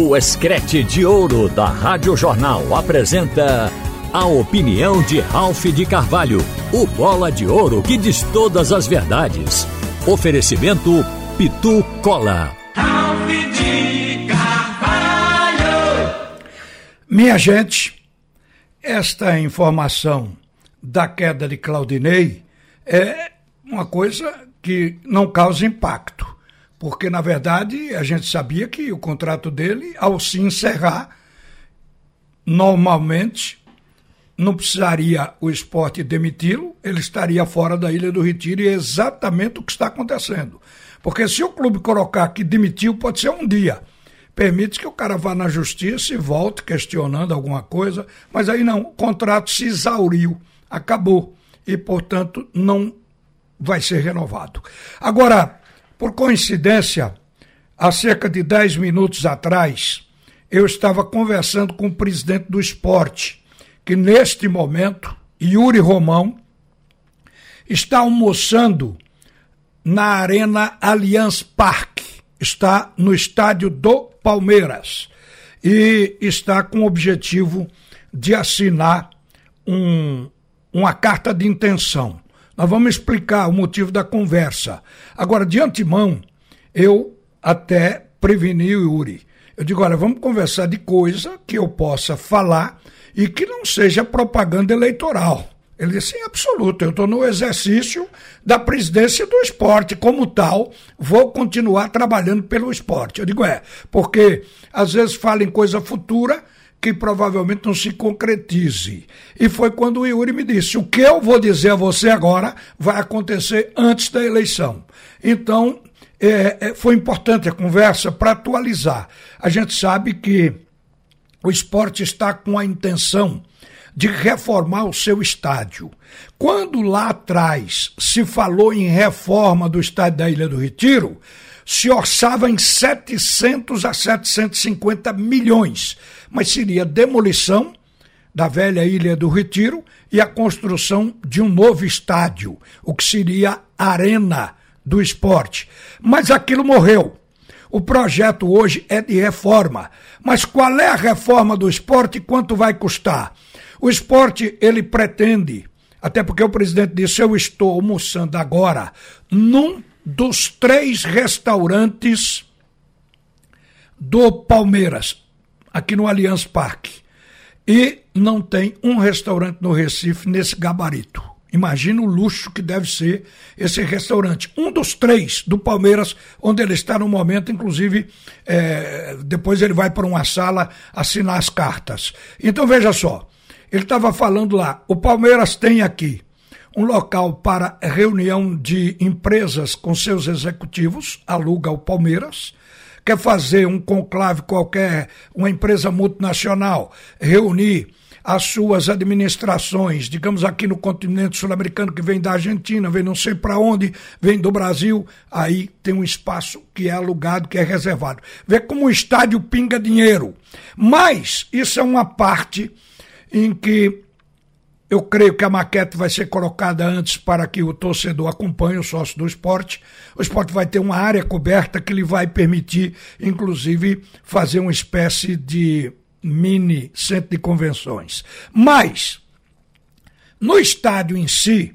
O Escrete de Ouro da Rádio Jornal apresenta a opinião de Ralph de Carvalho, o bola de ouro que diz todas as verdades. Oferecimento Pitu Cola. Ralph de Carvalho. Minha gente, esta informação da queda de Claudinei é uma coisa que não causa impacto porque na verdade a gente sabia que o contrato dele, ao se encerrar, normalmente não precisaria o esporte demiti-lo, ele estaria fora da Ilha do Retiro e é exatamente o que está acontecendo. Porque se o clube colocar que demitiu, pode ser um dia. Permite que o cara vá na justiça e volte questionando alguma coisa, mas aí não, o contrato se exauriu, acabou e, portanto, não vai ser renovado. Agora, por coincidência, há cerca de 10 minutos atrás, eu estava conversando com o presidente do esporte, que neste momento, Yuri Romão, está almoçando na Arena Allianz Parque, está no estádio do Palmeiras e está com o objetivo de assinar um, uma carta de intenção. Nós vamos explicar o motivo da conversa. Agora, de antemão, eu até preveni o Yuri. Eu digo, olha, vamos conversar de coisa que eu possa falar e que não seja propaganda eleitoral. Ele disse, sim, absoluto, eu estou no exercício da presidência do esporte, como tal, vou continuar trabalhando pelo esporte. Eu digo, é, porque às vezes fala em coisa futura, que provavelmente não se concretize. E foi quando o Yuri me disse: o que eu vou dizer a você agora vai acontecer antes da eleição. Então, é, é, foi importante a conversa para atualizar. A gente sabe que o esporte está com a intenção de reformar o seu estádio. Quando lá atrás se falou em reforma do estádio da Ilha do Retiro, se orçava em 700 a 750 milhões, mas seria demolição da velha Ilha do Retiro e a construção de um novo estádio, o que seria Arena do Esporte. Mas aquilo morreu. O projeto hoje é de reforma. Mas qual é a reforma do esporte e quanto vai custar? O esporte, ele pretende, até porque o presidente disse, eu estou almoçando agora num dos três restaurantes do Palmeiras, aqui no Allianz Parque. E não tem um restaurante no Recife nesse gabarito. Imagina o luxo que deve ser esse restaurante. Um dos três do Palmeiras, onde ele está no momento, inclusive, é, depois ele vai para uma sala assinar as cartas. Então veja só, ele estava falando lá, o Palmeiras tem aqui um local para reunião de empresas com seus executivos, aluga o Palmeiras, quer fazer um conclave qualquer, uma empresa multinacional, reunir as suas administrações, digamos aqui no continente sul-americano, que vem da Argentina, vem não sei para onde, vem do Brasil, aí tem um espaço que é alugado, que é reservado. Vê como o estádio pinga dinheiro. Mas isso é uma parte em que eu creio que a maquete vai ser colocada antes para que o torcedor acompanhe o sócio do esporte. O esporte vai ter uma área coberta que lhe vai permitir, inclusive, fazer uma espécie de mini centro de convenções. Mas, no estádio em si,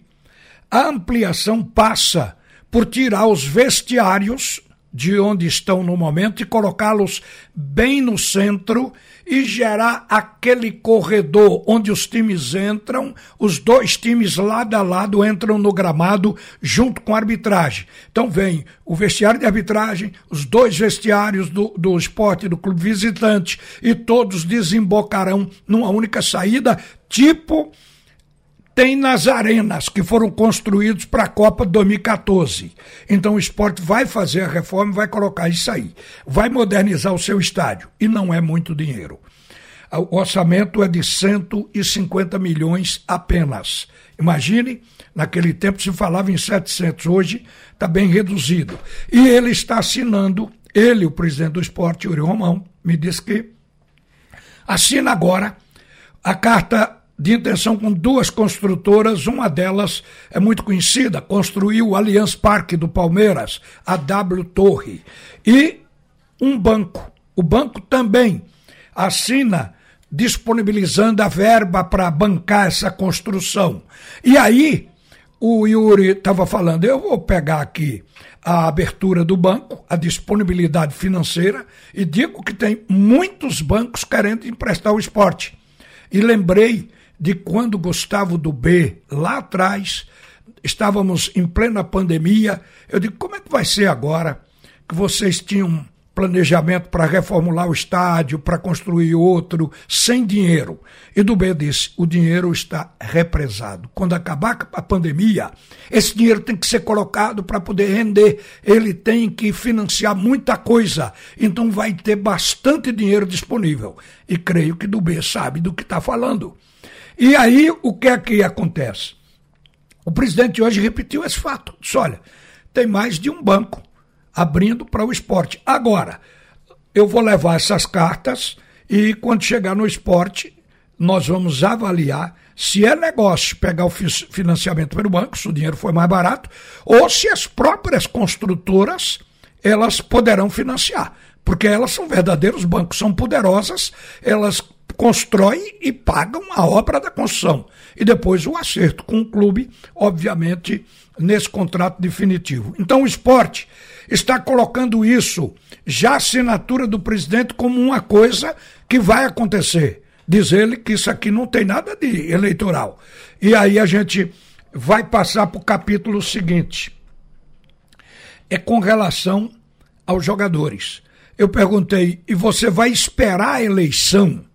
a ampliação passa por tirar os vestiários de onde estão no momento e colocá-los bem no centro e gerar aquele corredor onde os times entram, os dois times lado a lado entram no gramado junto com a arbitragem. Então vem o vestiário de arbitragem, os dois vestiários do, do esporte do clube visitante e todos desembocarão numa única saída, tipo tem nas arenas que foram construídos para a Copa 2014. Então o esporte vai fazer a reforma vai colocar isso aí. Vai modernizar o seu estádio. E não é muito dinheiro. O orçamento é de 150 milhões apenas. Imagine, naquele tempo se falava em 700, hoje está bem reduzido. E ele está assinando, ele, o presidente do esporte, Yuri Romão, me disse que assina agora a carta de intenção com duas construtoras, uma delas é muito conhecida, construiu o Allianz Parque do Palmeiras, a W Torre, e um banco, O banco também assina disponibilizando a verba para bancar essa construção. E aí, o Yuri estava falando, eu vou pegar aqui a abertura do banco, a disponibilidade financeira, e digo que tem muitos bancos querendo emprestar o esporte. E lembrei de quando Gustavo do B, lá atrás, estávamos em plena pandemia, eu digo, como é que vai ser agora que vocês tinham planejamento para reformular o estádio, para construir outro, sem dinheiro. E do B disse: o dinheiro está represado. Quando acabar a pandemia, esse dinheiro tem que ser colocado para poder render. Ele tem que financiar muita coisa. Então vai ter bastante dinheiro disponível. E creio que do B sabe do que está falando. E aí, o que é que acontece? O presidente hoje repetiu esse fato. Disse: olha, tem mais de um banco abrindo para o esporte. Agora, eu vou levar essas cartas e quando chegar no esporte, nós vamos avaliar se é negócio pegar o financiamento pelo banco, se o dinheiro foi mais barato, ou se as próprias construtoras elas poderão financiar, porque elas são verdadeiros bancos, são poderosas, elas constroem e pagam a obra da construção. E depois o acerto com o clube, obviamente, nesse contrato definitivo. Então o esporte está colocando isso, já a assinatura do presidente, como uma coisa que vai acontecer. Diz ele que isso aqui não tem nada de eleitoral. E aí a gente vai passar para o capítulo seguinte. É com relação aos jogadores. Eu perguntei, e você vai esperar a eleição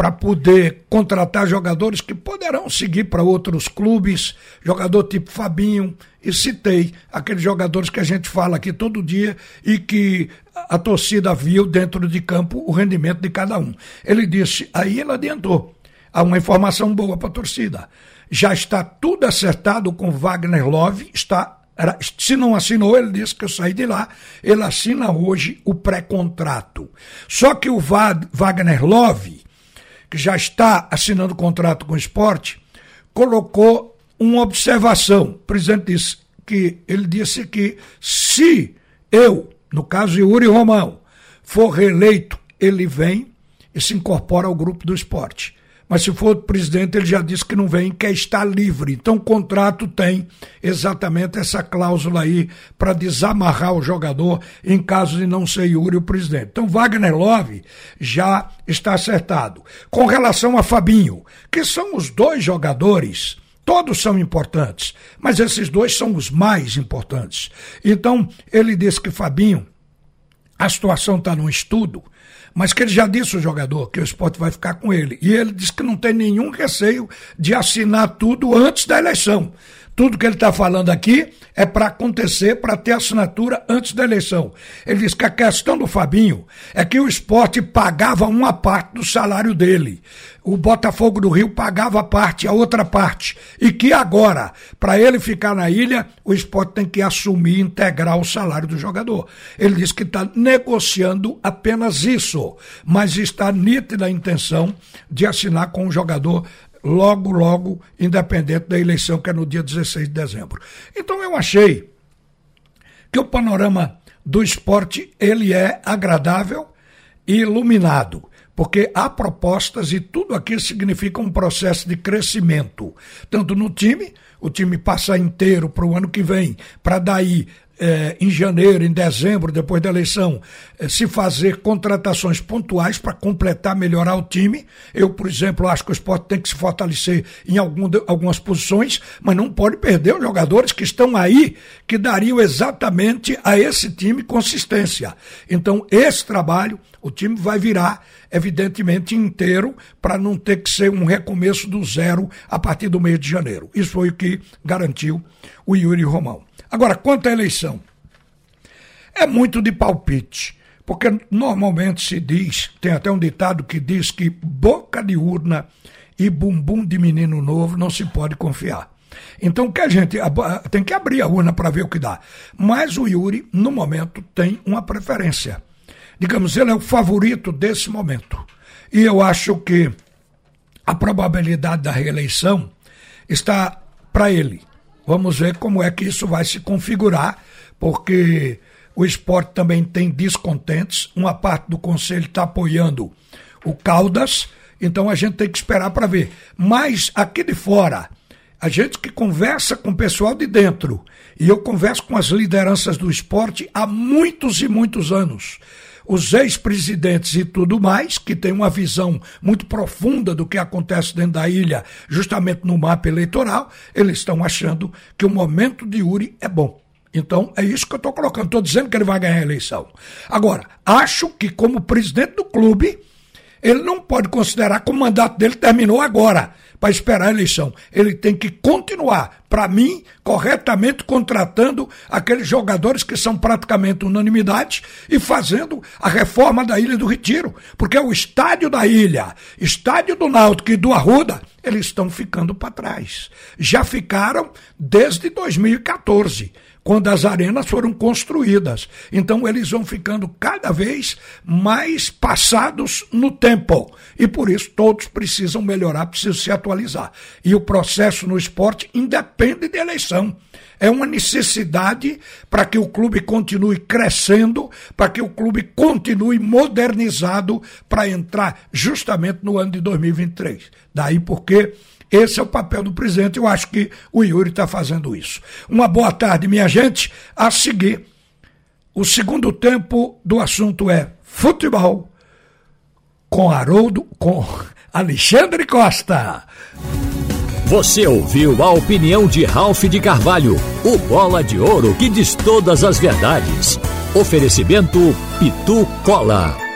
para poder contratar jogadores que poderão seguir para outros clubes, jogador tipo Fabinho, e citei aqueles jogadores que a gente fala aqui todo dia e que a torcida viu dentro de campo o rendimento de cada um. Ele disse, aí ele adiantou, há uma informação boa para a torcida. Já está tudo acertado com Wagner Love, está se não assinou, ele disse que eu saí de lá. Ele assina hoje o pré-contrato. Só que o Wagner Love que já está assinando contrato com o esporte, colocou uma observação. O presidente disse que ele disse que se eu, no caso Yuri Romão, for reeleito, ele vem e se incorpora ao grupo do esporte. Mas se for presidente, ele já disse que não vem, quer estar livre. Então o contrato tem exatamente essa cláusula aí para desamarrar o jogador em caso de não ser Yuri o presidente. Então Wagner Love já está acertado. Com relação a Fabinho, que são os dois jogadores Todos são importantes, mas esses dois são os mais importantes. Então, ele disse que Fabinho, a situação está num estudo, mas que ele já disse ao jogador que o esporte vai ficar com ele. E ele disse que não tem nenhum receio de assinar tudo antes da eleição. Tudo que ele está falando aqui é para acontecer, para ter assinatura antes da eleição. Ele diz que a questão do Fabinho é que o esporte pagava uma parte do salário dele. O Botafogo do Rio pagava parte, a outra parte. E que agora, para ele ficar na ilha, o esporte tem que assumir integrar o salário do jogador. Ele diz que está negociando apenas isso, mas está nítida a intenção de assinar com o jogador logo, logo, independente da eleição, que é no dia 16 de dezembro. Então eu achei que o panorama do esporte ele é agradável e iluminado, porque há propostas e tudo aquilo significa um processo de crescimento, tanto no time, o time passar inteiro para o ano que vem, para daí eh, em janeiro, em dezembro, depois da eleição, eh, se fazer contratações pontuais para completar, melhorar o time. Eu, por exemplo, acho que o esporte tem que se fortalecer em algum de, algumas posições, mas não pode perder os jogadores que estão aí, que dariam exatamente a esse time consistência. Então, esse trabalho, o time vai virar, evidentemente, inteiro, para não ter que ser um recomeço do zero a partir do mês de janeiro. Isso foi o que garantiu o Yuri Romão. Agora, quanto à eleição, é muito de palpite, porque normalmente se diz, tem até um ditado que diz que boca de urna e bumbum de menino novo não se pode confiar. Então que a gente tem que abrir a urna para ver o que dá. Mas o Yuri, no momento, tem uma preferência. Digamos, ele é o favorito desse momento. E eu acho que a probabilidade da reeleição está para ele. Vamos ver como é que isso vai se configurar, porque O esporte também tem descontentes. Uma parte do conselho está apoiando o Caldas. Então a gente tem que esperar para ver. Mas aqui de fora, a gente que conversa com o pessoal de dentro, e eu converso com as lideranças do esporte há muitos e muitos anos os ex-presidentes e tudo mais, que têm uma visão muito profunda do que acontece dentro da ilha, justamente no mapa eleitoral, eles estão achando que o momento de Uri é bom. Então, é isso que eu estou colocando. Estou dizendo que ele vai ganhar a eleição. Agora, acho que, como presidente do clube, ele não pode considerar que o mandato dele terminou agora para esperar a eleição. Ele tem que continuar, para mim, corretamente contratando aqueles jogadores que são praticamente unanimidade e fazendo a reforma da Ilha do Retiro. Porque o estádio da ilha, estádio do Náutico e do Arruda, eles estão ficando para trás. Já ficaram desde 2014 quando as arenas foram construídas. Então eles vão ficando cada vez mais passados no tempo. E por isso todos precisam melhorar, precisam se atualizar. E o processo no esporte independe de eleição. É uma necessidade para que o clube continue crescendo, para que o clube continue modernizado para entrar justamente no ano de 2023. Daí porque esse é o papel do presidente. Eu acho que o Yuri está fazendo isso. Uma boa tarde, minha gente. A seguir, o segundo tempo do assunto é futebol com Haroldo, com Alexandre Costa. Você ouviu a opinião de Ralph de Carvalho, o bola de ouro que diz todas as verdades. Oferecimento Pitu Cola.